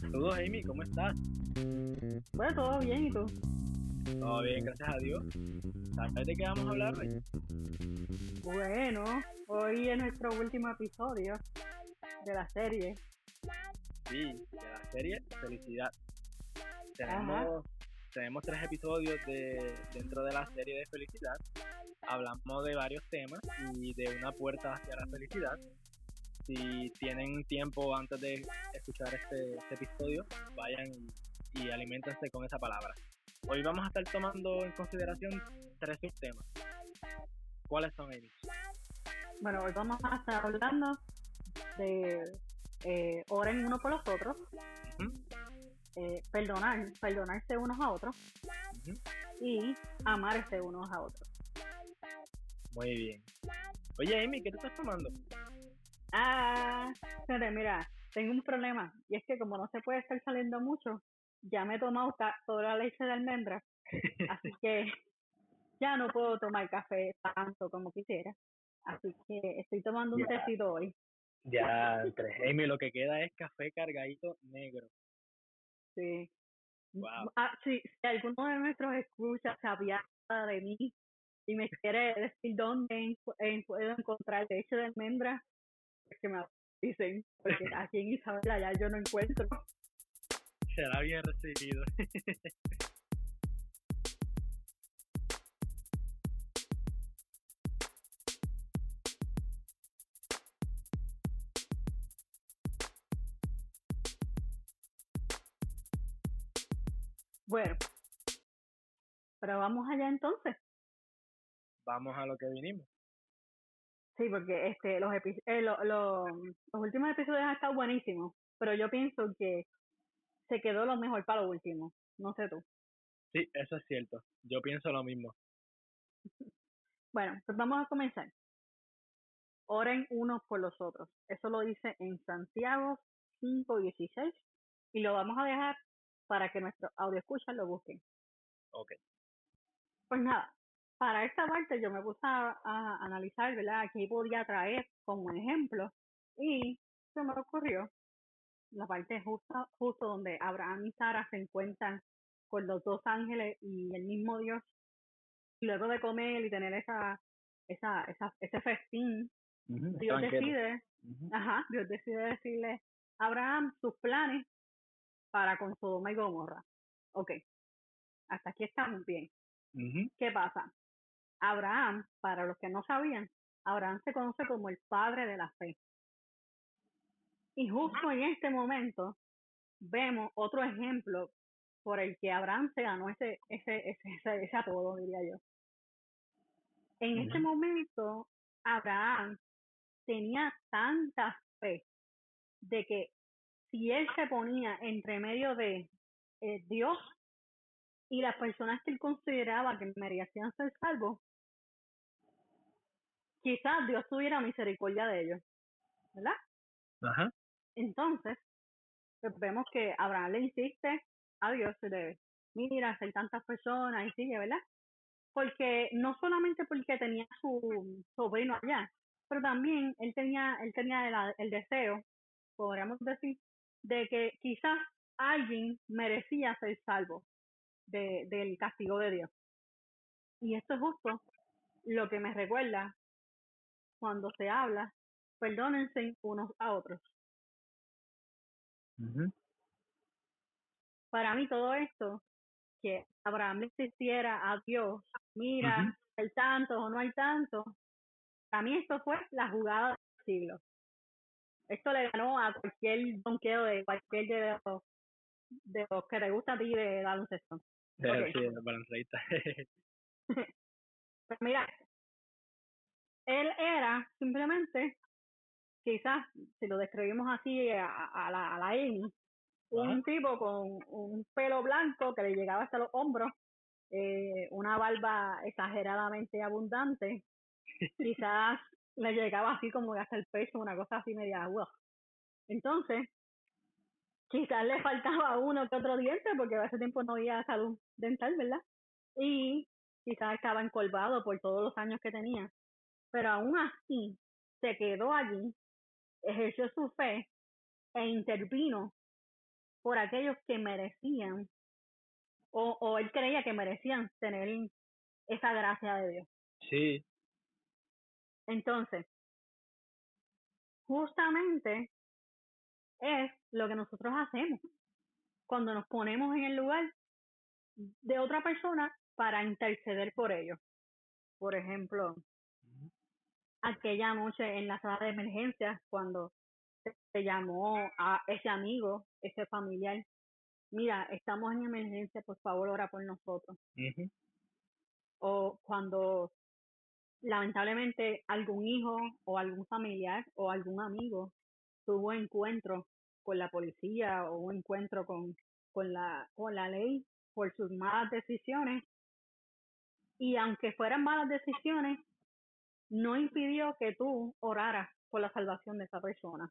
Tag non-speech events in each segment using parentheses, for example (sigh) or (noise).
Saludos Amy, ¿cómo estás? Bueno, todo bien, ¿y tú? Todo bien, gracias a Dios. ¿Sabes de qué vamos a hablar hoy? Bueno, hoy es nuestro último episodio de la serie. Sí, de la serie Felicidad. Tenemos, tenemos tres episodios de, dentro de la serie de Felicidad. Hablamos de varios temas y de una puerta hacia la felicidad. Si tienen tiempo antes de escuchar este, este episodio, vayan y, alimentense con esa palabra. Hoy vamos a estar tomando en consideración tres subtemas. ¿Cuáles son ellos? Bueno, hoy vamos a estar hablando de eh, oren uno por los otros, eh, perdonar, perdonarse unos a otros y amarse unos a otros. Muy bien. Oye, Amy, ¿qué te estás tomando? Ah, espérate, mira, tengo un problema y es que como no se puede estar saliendo mucho, ya me he tomado toda la leche de almendra, (laughs) así que ya no puedo tomar café tanto como quisiera. Así que estoy tomando un Ya. tecito hoy. Ya. Amy, lo que queda es café cargadito negro. Sí. Wow. Ah, sí, si alguno de nuestros escuchas se apiada de mí y me quiere decir dónde en- puedo encontrar leche de almendra, que me dicen, porque (laughs) aquí en Isabela ya yo no encuentro. Será bien recibido. Bueno, pero vamos allá entonces. Vamos a lo que vinimos. Sí, porque este los epi- eh, lo- lo- los últimos episodios han estado buenísimos, pero yo pienso que se quedó lo mejor para lo último. No sé tú. Sí, eso es cierto. Yo pienso lo mismo. (laughs) Bueno, pues vamos a comenzar. Oren unos por los otros. Eso lo dice en Santiago 5.16 y lo vamos a dejar para que nuestros audio escuchas lo busquen. Ok. Pues nada, para esta parte yo me puse a, a analizar, ¿verdad? Qué podía traer como ejemplo y se me ocurrió la parte justo, justo donde Abraham y Sara se encuentran con los dos ángeles y el mismo Dios. Y luego de comer y tener esa, esa, esa, ese festín, Dios decide, ajá, Dios decide decirle a Abraham sus planes para con Sodoma y Gomorra. Ok, hasta aquí estamos bien. ¿Qué pasa? Abraham, para los que no sabían, Abraham se conoce como el padre de la fe. Y justo en este momento vemos otro ejemplo por el que Abraham se ganó ese, ese, ese, ese, ese apodo, diría yo. En este momento, Abraham tenía tanta fe de que si él se ponía entre medio de eh, Dios y las personas que él consideraba que merecían ser salvos, quizás Dios tuviera misericordia de ellos, ¿verdad? Ajá. Entonces, pues vemos que Abraham le insiste a Dios de, mira, hay tantas personas y sigue, ¿verdad? Porque no solamente porque tenía su sobrino allá, pero también él tenía, él tenía el, el deseo, podríamos decir, de que quizás alguien merecía ser salvo de, del castigo de Dios. Y esto es justo lo que me recuerda cuando se habla, perdónense unos a otros. Para mí todo esto, que Abraham le insistiera a Dios, mira, Ujú. hay tanto o no hay tanto, para mí esto fue la jugada del siglo. Esto le ganó a cualquier donqueo de cualquier de los, de los que te gusta a ti de baloncesto. Eh, Ok. (laughs) Sí, el balonceísta. (laughs) (laughs) Pues mira, él era simplemente, quizás, si lo describimos así a, a la, a la Amy, un tipo con un pelo blanco que le llegaba hasta los hombros, eh, una barba exageradamente abundante, quizás le llegaba así como hasta el pecho, una cosa así media wow. Entonces, quizás le faltaba uno que otro diente, porque a ese tiempo no había salud dental, ¿verdad? Y quizás estaba encorvado por todos los años que tenía. Pero aún así, se quedó allí, ejerció su fe e intervino por aquellos que merecían o, o él creía que merecían tener esa gracia de Dios. Sí. Entonces, justamente es lo que nosotros hacemos cuando nos ponemos en el lugar de otra persona para interceder por ellos. Por ejemplo, aquella noche en la sala de emergencias, cuando se llamó a ese amigo, ese familiar, mira, estamos en emergencia, por favor, ora por nosotros. O cuando lamentablemente algún hijo o algún familiar o algún amigo tuvo encuentro con la policía o un encuentro con, con, la, con la ley por sus malas decisiones. Y aunque fueran malas decisiones, no impidió que tú oraras por la salvación de esa persona.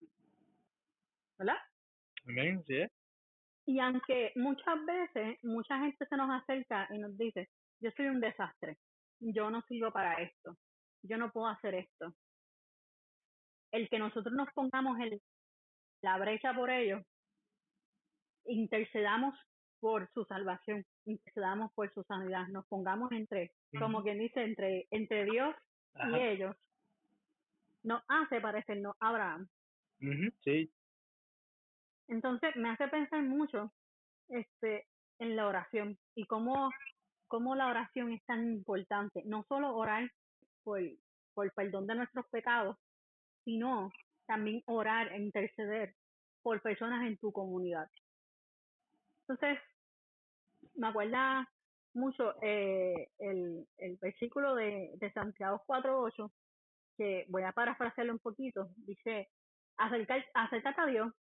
¿Verdad? Amén, sí. Y aunque muchas veces mucha gente se nos acerca y nos dice, yo soy un desastre, yo no sirvo para esto, yo no puedo hacer esto. El que nosotros nos pongamos en la brecha por ellos, intercedamos por su salvación, intercedamos por su sanidad, nos pongamos entre, como quien dice, entre, entre Dios y ellos, nos hace parecernos Abraham. Sí. Entonces me hace pensar mucho este en la oración y cómo, cómo la oración es tan importante. No solo orar por, por perdón de nuestros pecados, sino también orar e interceder por personas en tu comunidad. Entonces, me acuerda mucho eh, el, el versículo de, de Santiago 4.8, que voy a parafrasearlo un poquito, dice, Acercar, acércate a Dios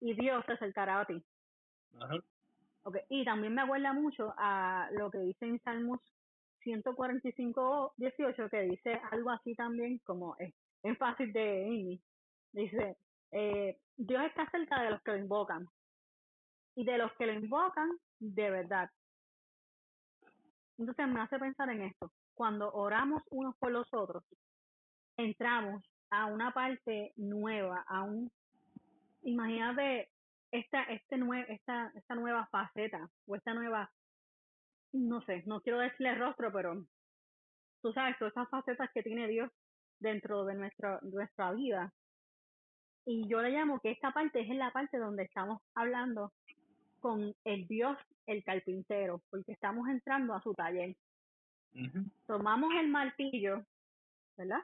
y Dios se acercará a ti. Ajá. Okay. Y también me acuerda mucho a lo que dice en Salmos 145, 18, que dice algo así también, como es, es fácil de Amy. Dice, eh, Dios está cerca de los que lo invocan y de los que lo invocan de verdad. Entonces me hace pensar en esto. Cuando oramos unos por los otros, entramos a una parte nueva, a un, imagínate esta, este nue esta, esta nueva faceta o esta nueva, no sé, no quiero decirle rostro, pero tú sabes, todas esas facetas que tiene Dios dentro de nuestra, nuestra vida. Y yo le llamo que esta parte es la parte donde estamos hablando con el Dios, el carpintero, porque estamos entrando a su taller. Tomamos el martillo, ¿verdad?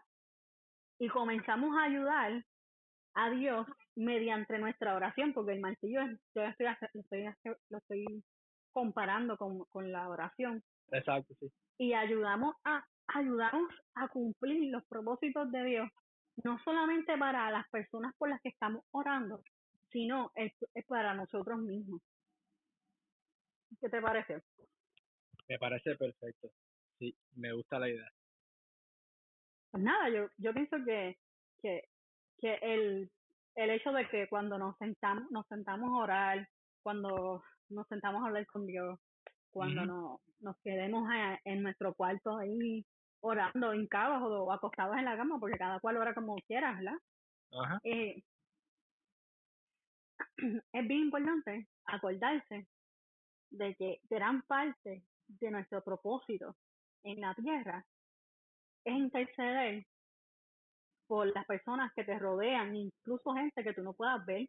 Y comenzamos a ayudar a Dios mediante nuestra oración, porque el martillo yo estoy, lo, estoy, lo estoy comparando con, con la oración. Exacto, sí. Y ayudamos a, ayudamos a cumplir los propósitos de Dios, no solamente para las personas por las que estamos orando, sino es, es para nosotros mismos. ¿Qué te parece? Me parece perfecto. Sí, me gusta la idea. Pues nada, yo, yo pienso que, que, que el, el hecho de que cuando nos sentamos, nos sentamos a orar, cuando nos sentamos a hablar con Dios, cuando nos, nos quedemos en nuestro cuarto ahí orando hincados o acostados en la cama, porque cada cual ora como quiera, ¿verdad? Ajá. Eh, (clears throat) es bien importante acordarse de que gran parte de nuestro propósito en la tierra es interceder por las personas que te rodean, incluso gente que tú no puedas ver.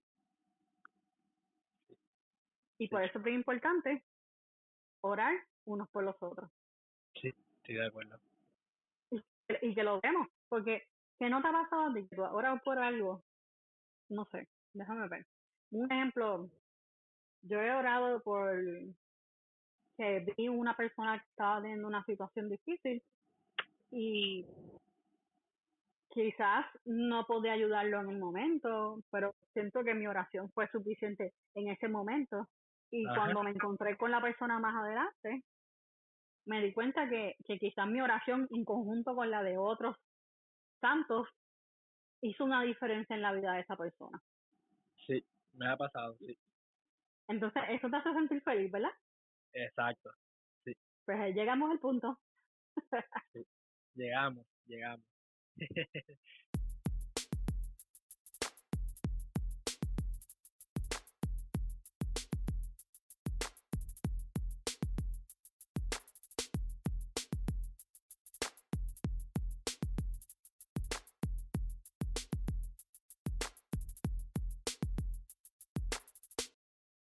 Y por eso es bien importante orar unos por los otros. Sí, estoy de acuerdo. Y, y que lo vemos, porque que no te ha pasado de que tú por algo, no sé, déjame ver. Un ejemplo, yo he orado por que vi una persona que estaba teniendo una situación difícil y quizás no podía ayudarlo en el momento, pero siento que mi oración fue suficiente en ese momento. Y cuando me encontré con la persona más adelante, me di cuenta que, que quizás mi oración en conjunto con la de otros santos hizo una diferencia en la vida de esa persona. Sí, me ha pasado, sí. Entonces, eso te hace sentir feliz, ¿verdad? Exacto, sí. Pues ahí llegamos al punto. sí. Llegamos, llegamos. (laughs)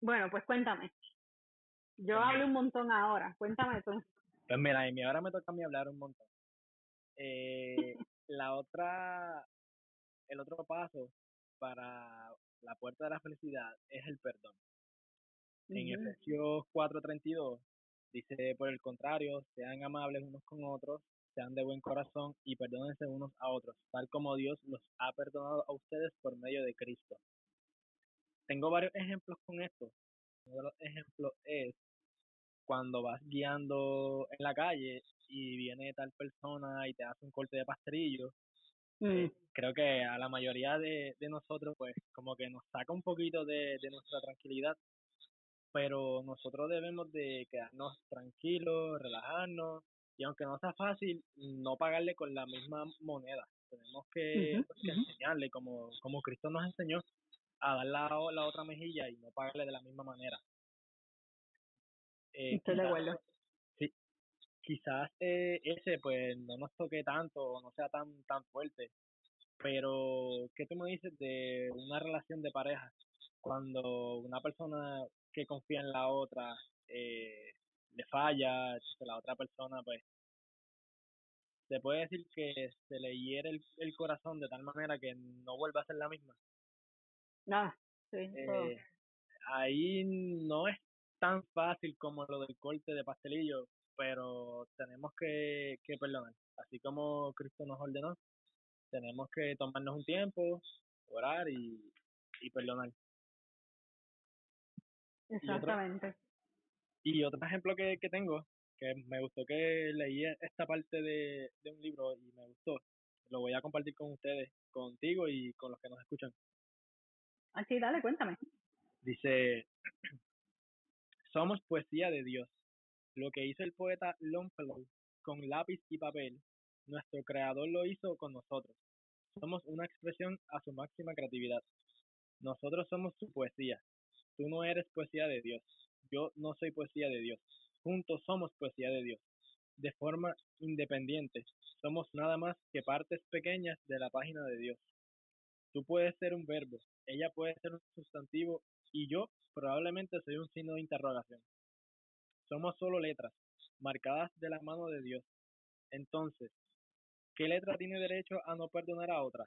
Bueno, pues cuéntame. Yo pues hablo un montón ahora. Cuéntame tú. Pues mira, Amy, ahora me toca a mí hablar un montón. Eh, (laughs) la otra, el otro paso para la puerta de la felicidad es el perdón. En Efesios 4:32 dice, por el contrario, sean amables unos con otros, sean de buen corazón y perdónense unos a otros, tal como Dios los ha perdonado a ustedes por medio de Cristo. Tengo varios ejemplos con esto. Uno de los ejemplos es cuando vas guiando en la calle y viene tal persona y te hace un corte de pastrillo, eh, mm. creo que a la mayoría de, nosotros pues como que nos saca un poquito de, de nuestra tranquilidad, pero nosotros debemos de quedarnos tranquilos, relajarnos y aunque no sea fácil, no pagarle con la misma moneda. Tenemos que, pues, enseñarle como, como Cristo nos enseñó a dar la, la otra mejilla y no pagarle de la misma manera. Eh, Estoy de acuerdo. Sí, quizás eh, ese pues no nos toque tanto o no sea tan tan fuerte, pero ¿qué tú me dices de una relación de pareja? Cuando una persona que confía en la otra eh, le falla, la otra persona pues se puede decir que se le hiere el, el corazón de tal manera que no vuelva a ser la misma. No, sí. Eh, ahí no es tan fácil como lo del corte de pastelillo, pero tenemos que, que perdonar. Así como Cristo nos ordenó, tenemos que tomarnos un tiempo, orar y, y perdonar. Exactamente. Y otro, ejemplo que, que tengo, que me gustó que leí esta parte de, de un libro y me gustó, lo voy a compartir con ustedes, contigo y con los que nos escuchan. Así, dale, cuéntame. Dice, (clears throat) somos poesía de Dios. Lo que hizo el poeta Longfellow con lápiz y papel, nuestro creador lo hizo con nosotros. Somos una expresión a su máxima creatividad. Nosotros somos su poesía. Tú no eres poesía de Dios. Yo no soy poesía de Dios. Juntos somos poesía de Dios. De forma independiente, somos nada más que partes pequeñas de la página de Dios. Tú puedes ser un verbo, ella puede ser un sustantivo y yo probablemente soy un signo de interrogación. Somos solo letras, marcadas de la mano de Dios. Entonces, ¿qué letra tiene derecho a no perdonar a otra?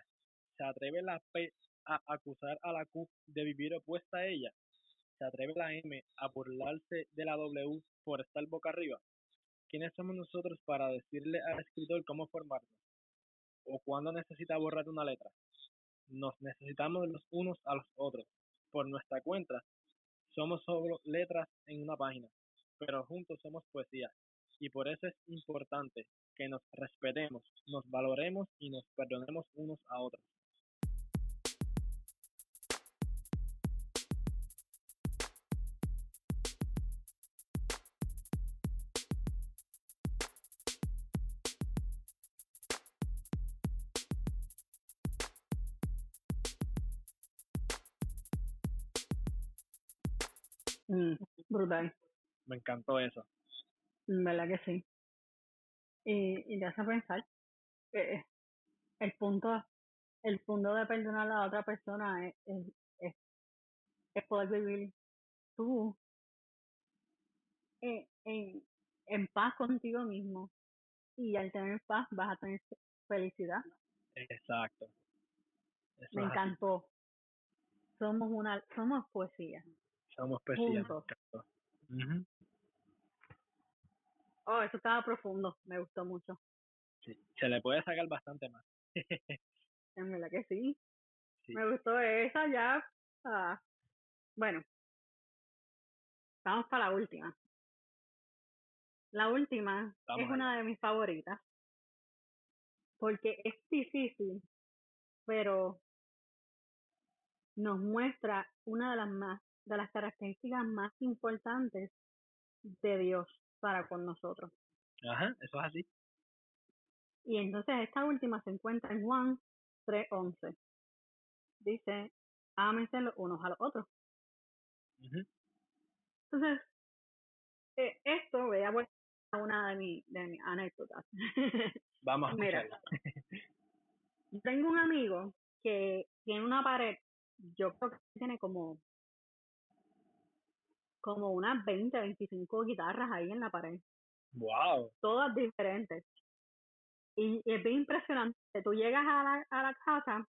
¿Se atreve la P a acusar a la Q de vivir opuesta a ella? ¿Se atreve la M a burlarse de la W por estar boca arriba? ¿Quiénes somos nosotros para decirle al escritor cómo formarnos? ¿O cuándo necesita borrar una letra? Nos necesitamos los unos a los otros por nuestra cuenta, somos solo letras en una página, pero juntos somos poesía. Y por eso es importante que nos respetemos, nos valoremos y nos perdonemos unos a otros. Mm, brutal. Me encantó eso. ¿Verdad que sí? Y, y te hace pensar que el punto el punto de perdonar a la otra persona es, es, es, poder vivir tú en, en, en paz contigo mismo y al tener paz vas a tener felicidad. Exacto. Me encantó. Somos una somos poesía. Somos poesía. Oh, eso estaba profundo, me gustó mucho. Sí, se le puede sacar bastante más. (laughs) en verdad que sí. Me gustó esa ya. Ah, bueno, vamos para la última. La última es una de mis favoritas porque es difícil, pero nos muestra una de las más de las características más importantes de Dios para con nosotros. Ajá, eso es así. Y entonces esta última se encuentra en Juan 3.11. Dice, ámense los unos a los otros. Entonces, eh, esto voy a volver a una de, mi, de mis anécdotas. (laughs) Vamos a Mira, tengo un amigo que tiene una pared, yo creo que tiene como como unas 20, 25 guitarras ahí en la pared. Wow. Todas diferentes. Y, es bien impresionante. Tú llegas a la, a la casa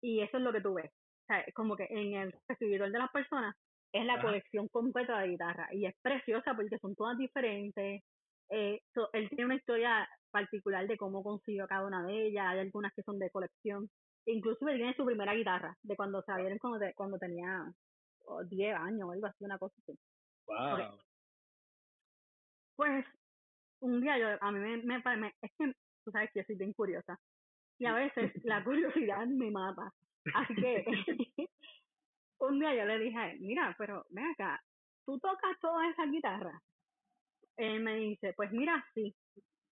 y eso es lo que tú ves. O sea, es como que en el recibidor de las personas es la colección completa de guitarra y es preciosa porque son todas diferentes. Eh, él tiene una historia particular de cómo consiguió cada una de ellas, hay algunas que son de colección. Incluso él tiene su primera guitarra, de cuando se abrieron cuando, cuando tenía 10 años o algo así, una cosa así. Wow. Pues, un día yo, a mí me, me, es que tú sabes que yo soy bien curiosa y a veces la (laughs) curiosidad me mata. Así que (laughs) (laughs) un día yo le dije, mira, pero ven acá, ¿tú tocas todas esas guitarras? Él me dice, pues mira, sí,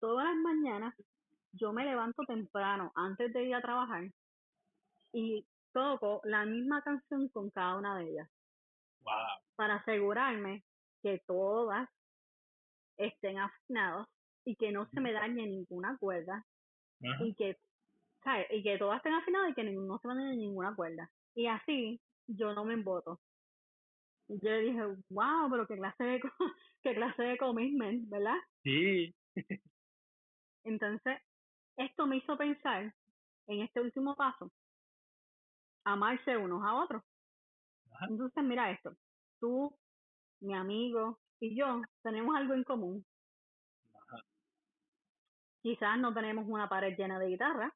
todas las mañanas yo me levanto temprano antes de ir a trabajar y toco la misma canción con cada una de ellas. Wow. Para asegurarme que todas estén afinadas y que no se me dañe ninguna cuerda y que ¿sabes? y que todas estén afinadas y que no se me dañe ninguna cuerda. Y así yo no me emboto. Y yo le dije, wow, pero qué clase de, (laughs) qué clase de commitment, ¿verdad? Sí. (laughs) Entonces, esto me hizo pensar en este último paso, amarse unos a otros. Entonces, mira esto, tú, mi amigo y yo tenemos algo en común. Quizás no tenemos una pared llena de guitarra.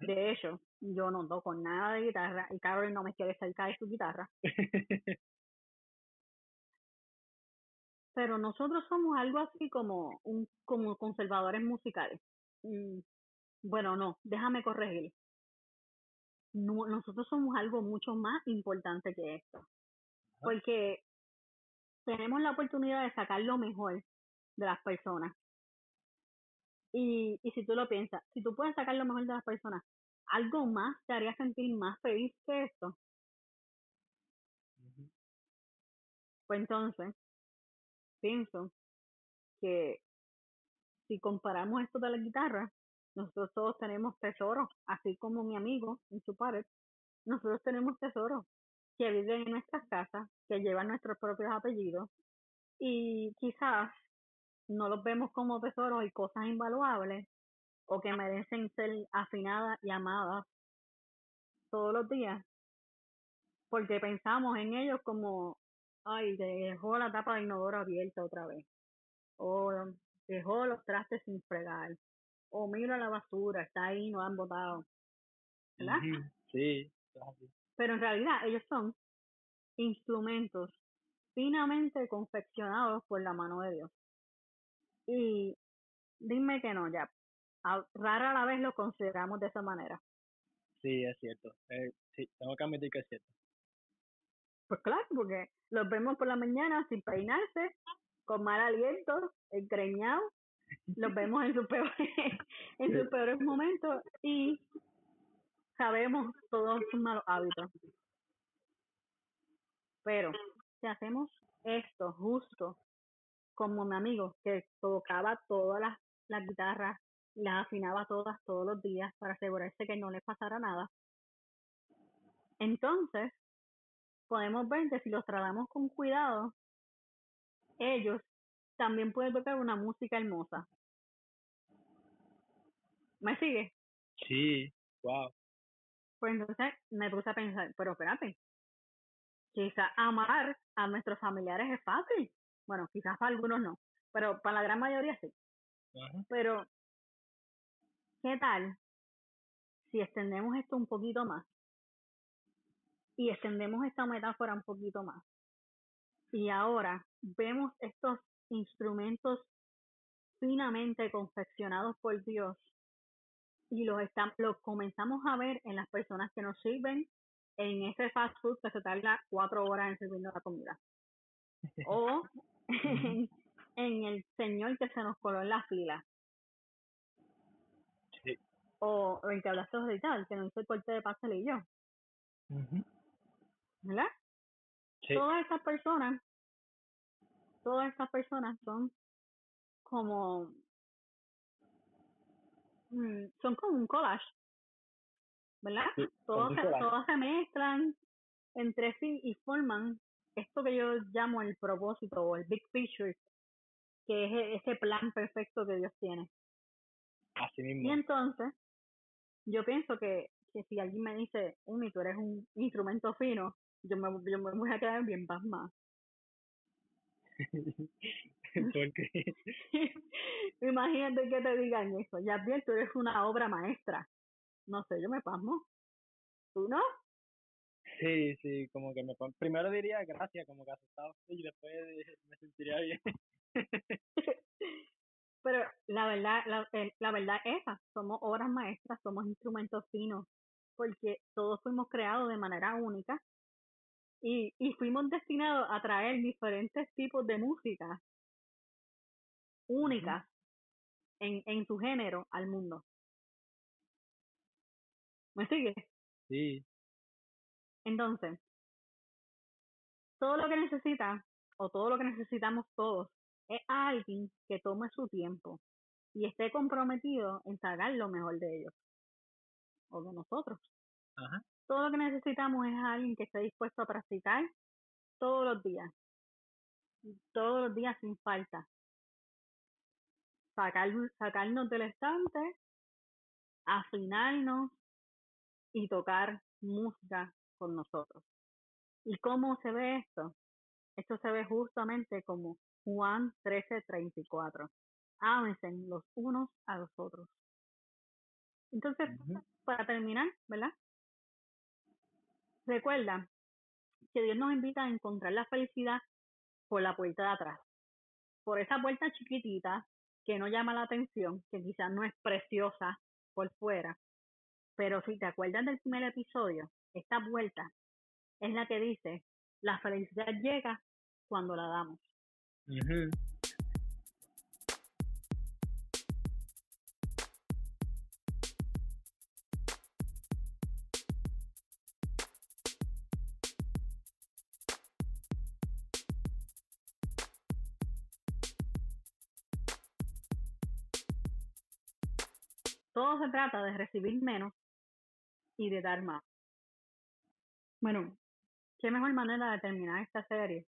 De hecho, yo no toco nada de guitarra y Carol no me quiere cerca de su guitarra. (laughs) Pero nosotros somos algo así como un como conservadores musicales. Mm, bueno, no, déjame corregir. nosotros somos algo mucho más importante que esto. Porque tenemos la oportunidad de sacar lo mejor de las personas. Y, y si tú lo piensas, si tú puedes sacar lo mejor de las personas, ¿algo más te haría sentir más feliz que esto? Pues entonces, pienso que si comparamos esto de la guitarra, nosotros todos tenemos tesoros, así como mi amigo en su pared, nosotros tenemos tesoros que viven en nuestras casas, que llevan nuestros propios apellidos y quizás no los vemos como tesoros y cosas invaluables o que merecen ser afinadas y amadas todos los días porque pensamos en ellos como ay dejó la tapa de inodoro abierta otra vez o dejó los trastes sin fregar o mira la basura está ahí no han botado ¿verdad? sí pero en realidad ellos son instrumentos finamente confeccionados por la mano de Dios. Y dime que no, ya. rara la vez lo consideramos de esa manera. Sí, es cierto. Eh, sí, tengo que admitir que es cierto. Pues claro, porque los vemos por la mañana sin peinarse, con mal aliento, encreñados. Los vemos en sus peores, (laughs) en sus peores momentos y sabemos todos sus malos hábitos. Pero si hacemos esto justo como mi amigo que tocaba todas las, las guitarras, las afinaba todas todos los días para asegurarse que no le pasara nada, entonces podemos ver que si los tratamos con cuidado, ellos también pueden tocar una música hermosa. ¿Me sigue? Sí, wow. Pues entonces me puse a pensar, pero espérate, quizás amar a nuestros familiares es fácil. Bueno, quizás para algunos no, pero para la gran mayoría sí. Pero, ¿qué tal si extendemos esto un poquito más? Y extendemos esta metáfora un poquito más. Y ahora vemos estos instrumentos finamente confeccionados por Dios y los, estamos, los comenzamos a ver en las personas que nos sirven en ese fast food que se tarda cuatro horas en servir la comida. O (laughs) en, el señor que se nos coló en la fila. O, en que hablaste de tal, que no hizo el corte de pastelillo. ¿Verdad? Todas estas personas, todas estas personas son como mm, son como un collage ¿verdad? se, todas se mezclan entre sí y forman esto que yo llamo el propósito o el big picture, que es e, ese plan perfecto que Dios tiene. Así Y mismo. entonces, yo pienso que, que si alguien me dice, Umi, tú eres un instrumento fino, yo me, yo me voy a quedar bien pasmada. (laughs) Porque (laughs) Imagínate que te digan eso. Ya bien, tú eres una obra maestra. No sé, yo me pasmo. ¿Tú no? sí, sí, como que me primero diría gracias, como que asustado y después me sentiría bien. (laughs) Pero la verdad, la, eh, la verdad es esa, somos obras maestras, somos instrumentos finos, porque todos fuimos creados de manera única y, y fuimos destinados a traer diferentes tipos de música únicas en, en su género al mundo. ¿Me sigues? Sí, Entonces, todo lo que necesita, o todo lo que necesitamos todos, es alguien que tome su tiempo y esté comprometido en sacar lo mejor de ellos, o de nosotros. Ajá, Todo lo que necesitamos es alguien que esté dispuesto a practicar todos los días, todos los días sin falta. Sacar, sacarnos del estante, afinarnos y tocar música con nosotros. ¿Y cómo se ve esto? Esto se ve justamente como Juan 13:34. Ámense los unos a los otros. Entonces, para terminar, ¿verdad? Recuerda que Dios nos invita a encontrar la felicidad por la puerta de atrás, por esa puerta chiquitita que no llama la atención, que quizás no es preciosa por fuera, pero si te acuerdas del primer episodio, esta puerta es la que dice, la felicidad llega cuando la damos. Se trata de recibir menos y de dar más. Bueno, qué mejor manera de terminar esta serie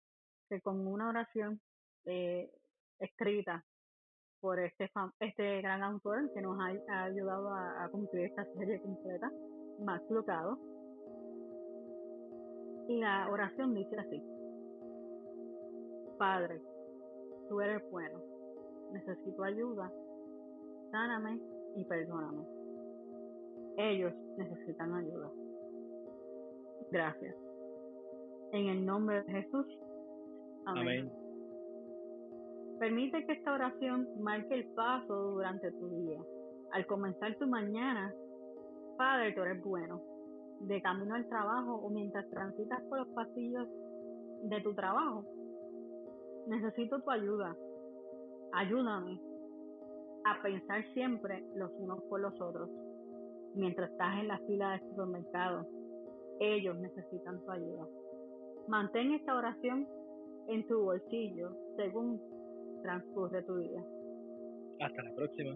que con una oración eh, escrita por este este gran autor que nos ha, ayudado a, a cumplir esta serie completa, Max Lucado. Y la oración dice así. Padre, tú eres bueno, necesito ayuda, sáname y perdóname. Ellos necesitan ayuda. Gracias. En el nombre de Jesús. Amén. Amén. Permite que esta oración marque el paso durante tu día. Al comenzar tu mañana, Padre, tú eres bueno. De camino al trabajo o mientras transitas por los pasillos de tu trabajo, necesito tu ayuda. Ayúdame a pensar siempre los unos por los otros. Mientras estás en la fila del supermercado, ellos necesitan tu ayuda. Mantén esta oración en tu bolsillo según transcurre tu día. Hasta la próxima.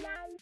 Bye.